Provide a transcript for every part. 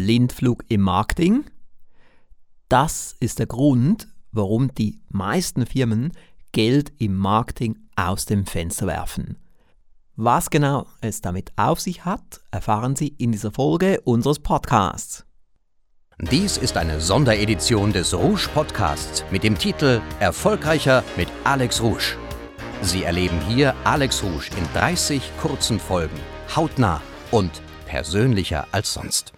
Blindflug im Marketing? Das ist der Grund, warum die meisten Firmen Geld im Marketing aus dem Fenster werfen. Was genau es damit auf sich hat, erfahren Sie in dieser Folge unseres Podcasts. Dies ist eine Sonderedition des Rouge Podcasts mit dem Titel Erfolgreicher mit Alex Rouge. Sie erleben hier Alex Rouge in 30 kurzen Folgen, hautnah und persönlicher als sonst.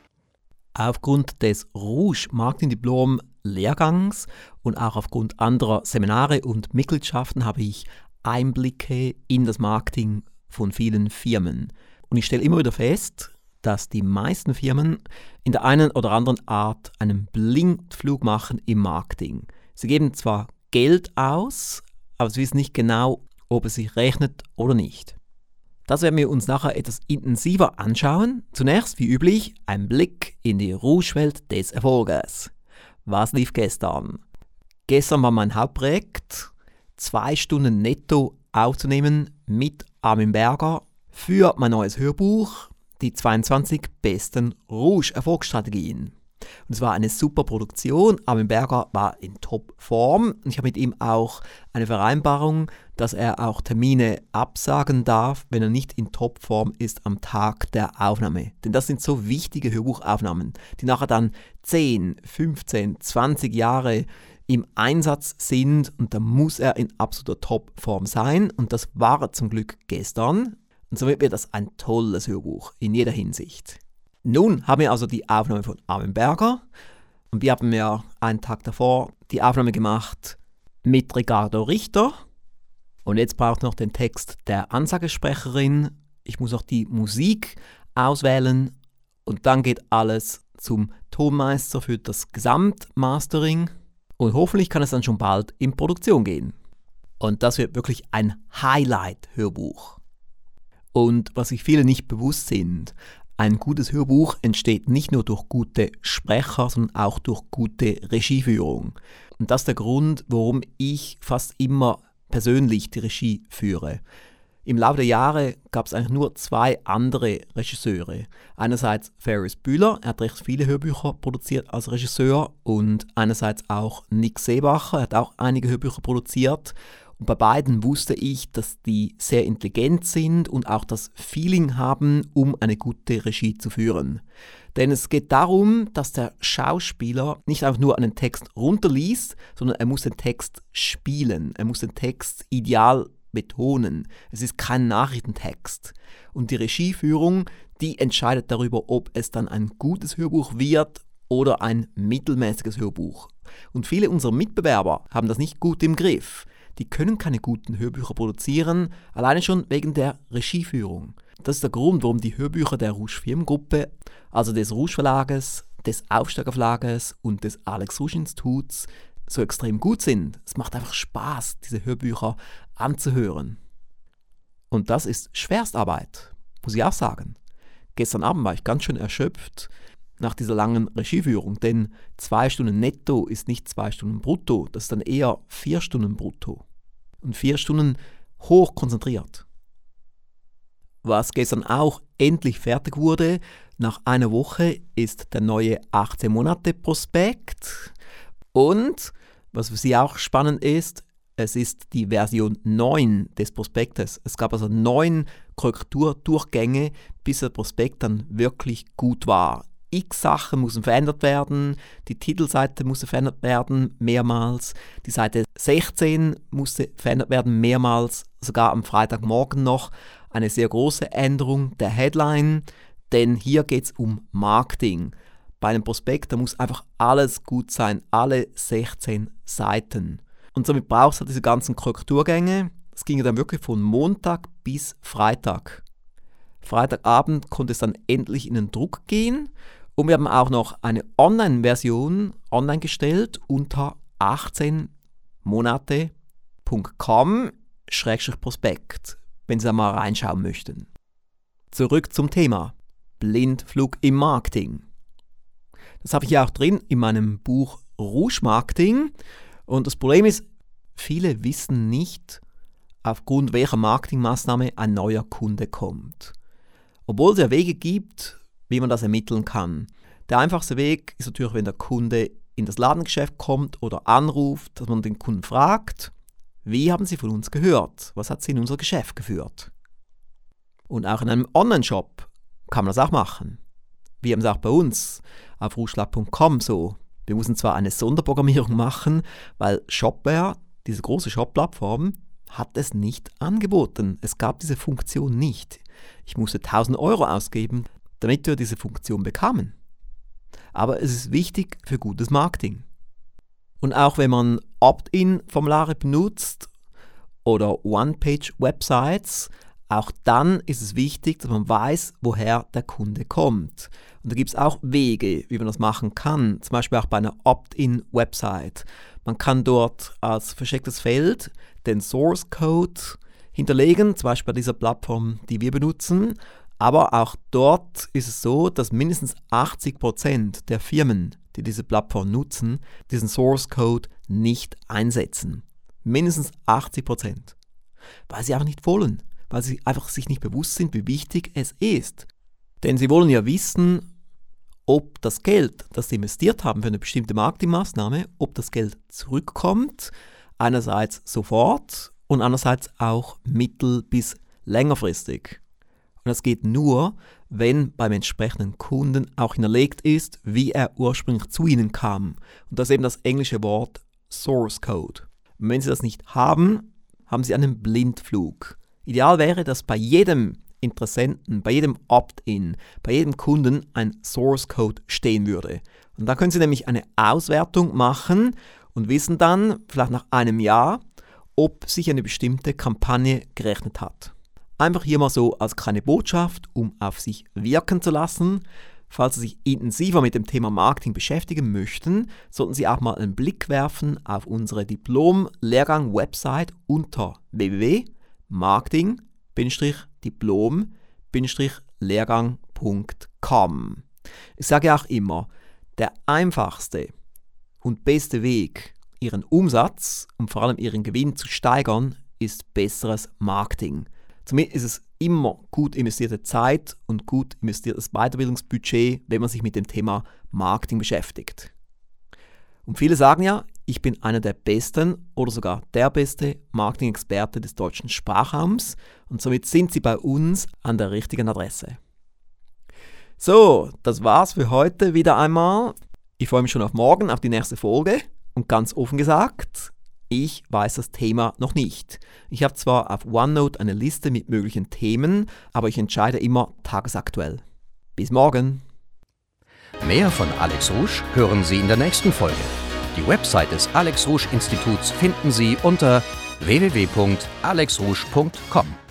Aufgrund des Rouge Marketing Diplom Lehrgangs und auch aufgrund anderer Seminare und Mitgliedschaften habe ich Einblicke in das Marketing von vielen Firmen. Und ich stelle immer wieder fest, dass die meisten Firmen in der einen oder anderen Art einen Blindflug machen im Marketing. Sie geben zwar Geld aus, aber sie wissen nicht genau, ob es sich rechnet oder nicht. Das werden wir uns nachher etwas intensiver anschauen. Zunächst, wie üblich, ein Blick in die Rouge-Welt des Erfolges. Was lief gestern? Gestern war mein Hauptprojekt, zwei Stunden netto aufzunehmen mit Armin Berger für mein neues Hörbuch, die 22 besten Rouge-Erfolgsstrategien. Und es war eine super Produktion. Armin Berger war in Top-Form. Ich habe mit ihm auch eine Vereinbarung, dass er auch Termine absagen darf, wenn er nicht in Top-Form ist am Tag der Aufnahme. Denn das sind so wichtige Hörbuchaufnahmen, die nachher dann 10, 15, 20 Jahre im Einsatz sind und da muss er in absoluter Top-Form sein. Und das war er zum Glück gestern. Und somit wird das ein tolles Hörbuch in jeder Hinsicht. Nun haben wir also die Aufnahme von Armin Berger und wir haben ja einen Tag davor die Aufnahme gemacht mit Ricardo Richter und jetzt braucht noch den Text der Ansagesprecherin. Ich muss auch die Musik auswählen und dann geht alles zum Tonmeister für das Gesamtmastering und hoffentlich kann es dann schon bald in Produktion gehen. Und das wird wirklich ein Highlight-Hörbuch. Und was sich viele nicht bewusst sind, ein gutes Hörbuch entsteht nicht nur durch gute Sprecher, sondern auch durch gute Regieführung. Und das ist der Grund, warum ich fast immer persönlich die Regie führe. Im Laufe der Jahre gab es eigentlich nur zwei andere Regisseure. Einerseits Ferris Bühler, er hat recht viele Hörbücher produziert als Regisseur und einerseits auch Nick Seebacher, er hat auch einige Hörbücher produziert. Und bei beiden wusste ich, dass die sehr intelligent sind und auch das Feeling haben, um eine gute Regie zu führen. Denn es geht darum, dass der Schauspieler nicht einfach nur einen Text runterliest, sondern er muss den Text spielen. Er muss den Text ideal betonen. Es ist kein Nachrichtentext. Und die Regieführung, die entscheidet darüber, ob es dann ein gutes Hörbuch wird oder ein mittelmäßiges Hörbuch. Und viele unserer Mitbewerber haben das nicht gut im Griff die können keine guten Hörbücher produzieren, alleine schon wegen der Regieführung. Das ist der Grund, warum die Hörbücher der Rouge Firmengruppe, also des Rouge Verlages, des Aufsteiger Verlages und des Alex Rouge Instituts so extrem gut sind. Es macht einfach Spaß, diese Hörbücher anzuhören. Und das ist Schwerstarbeit, muss ich auch sagen. Gestern Abend war ich ganz schön erschöpft nach dieser langen Regieführung, denn zwei Stunden netto ist nicht zwei Stunden brutto, das ist dann eher vier Stunden brutto. Und vier Stunden hoch konzentriert. Was gestern auch endlich fertig wurde, nach einer Woche ist der neue 18 Monate Prospekt. Und, was für Sie auch spannend ist, es ist die Version 9 des Prospektes. Es gab also neun Korrekturdurchgänge, bis der Prospekt dann wirklich gut war x Sachen müssen verändert werden. Die Titelseite musste verändert werden, mehrmals. Die Seite 16 musste verändert werden, mehrmals. Sogar am Freitagmorgen noch eine sehr große Änderung der Headline, denn hier geht es um Marketing. Bei einem Prospekt, da muss einfach alles gut sein, alle 16 Seiten. Und somit brauchst du diese ganzen Korrekturgänge. Das ging dann wirklich von Montag bis Freitag. Freitagabend konnte es dann endlich in den Druck gehen und wir haben auch noch eine Online-Version online gestellt unter 18monate.com-prospekt, wenn Sie da mal reinschauen möchten. Zurück zum Thema Blindflug im Marketing. Das habe ich ja auch drin in meinem Buch Rouge Marketing. Und das Problem ist, viele wissen nicht, aufgrund welcher Marketingmaßnahme ein neuer Kunde kommt. Obwohl es ja Wege gibt, wie man das ermitteln kann. Der einfachste Weg ist natürlich, wenn der Kunde in das Ladengeschäft kommt oder anruft, dass man den Kunden fragt, wie haben Sie von uns gehört? Was hat Sie in unser Geschäft geführt? Und auch in einem Online-Shop kann man das auch machen. Wir haben es auch bei uns auf ruschlag.com so. Wir mussten zwar eine Sonderprogrammierung machen, weil Shopware, diese große Shop-Plattform, hat es nicht angeboten. Es gab diese Funktion nicht. Ich musste 1000 Euro ausgeben, damit wir diese Funktion bekamen. Aber es ist wichtig für gutes Marketing. Und auch wenn man Opt-in-Formulare benutzt oder One-Page-Websites, auch dann ist es wichtig, dass man weiß, woher der Kunde kommt. Und da gibt es auch Wege, wie man das machen kann, zum Beispiel auch bei einer Opt-in-Website. Man kann dort als verstecktes Feld den Source Code hinterlegen, zum Beispiel bei dieser Plattform, die wir benutzen. Aber auch dort ist es so, dass mindestens 80% der Firmen, die diese Plattform nutzen, diesen Source Code nicht einsetzen. Mindestens 80%. Weil sie einfach nicht wollen, weil sie einfach sich nicht bewusst sind, wie wichtig es ist. Denn sie wollen ja wissen, ob das Geld, das sie investiert haben für eine bestimmte Marketingmaßnahme, ob das Geld zurückkommt, einerseits sofort und andererseits auch mittel- bis längerfristig. Und das geht nur, wenn beim entsprechenden Kunden auch hinterlegt ist, wie er ursprünglich zu Ihnen kam. Und das ist eben das englische Wort Source Code. Und wenn Sie das nicht haben, haben Sie einen Blindflug. Ideal wäre, dass bei jedem Interessenten, bei jedem Opt-in, bei jedem Kunden ein Source Code stehen würde. Und da können Sie nämlich eine Auswertung machen und wissen dann, vielleicht nach einem Jahr, ob sich eine bestimmte Kampagne gerechnet hat. Einfach hier mal so als kleine Botschaft, um auf sich wirken zu lassen. Falls Sie sich intensiver mit dem Thema Marketing beschäftigen möchten, sollten Sie auch mal einen Blick werfen auf unsere Diplom-Lehrgang-Website unter www.marketing-diplom-lehrgang.com. Ich sage auch immer, der einfachste und beste Weg, Ihren Umsatz und vor allem Ihren Gewinn zu steigern, ist besseres Marketing. Somit ist es immer gut investierte Zeit und gut investiertes Weiterbildungsbudget, wenn man sich mit dem Thema Marketing beschäftigt. Und viele sagen ja, ich bin einer der besten oder sogar der beste Marketing-Experte des deutschen Sprachraums und somit sind Sie bei uns an der richtigen Adresse. So, das war's für heute wieder einmal. Ich freue mich schon auf morgen, auf die nächste Folge. Und ganz offen gesagt, ich weiß das Thema noch nicht. Ich habe zwar auf OneNote eine Liste mit möglichen Themen, aber ich entscheide immer tagesaktuell. Bis morgen! Mehr von Alex Rouge hören Sie in der nächsten Folge. Die Website des Alex Rouge Instituts finden Sie unter www.alexrouge.com.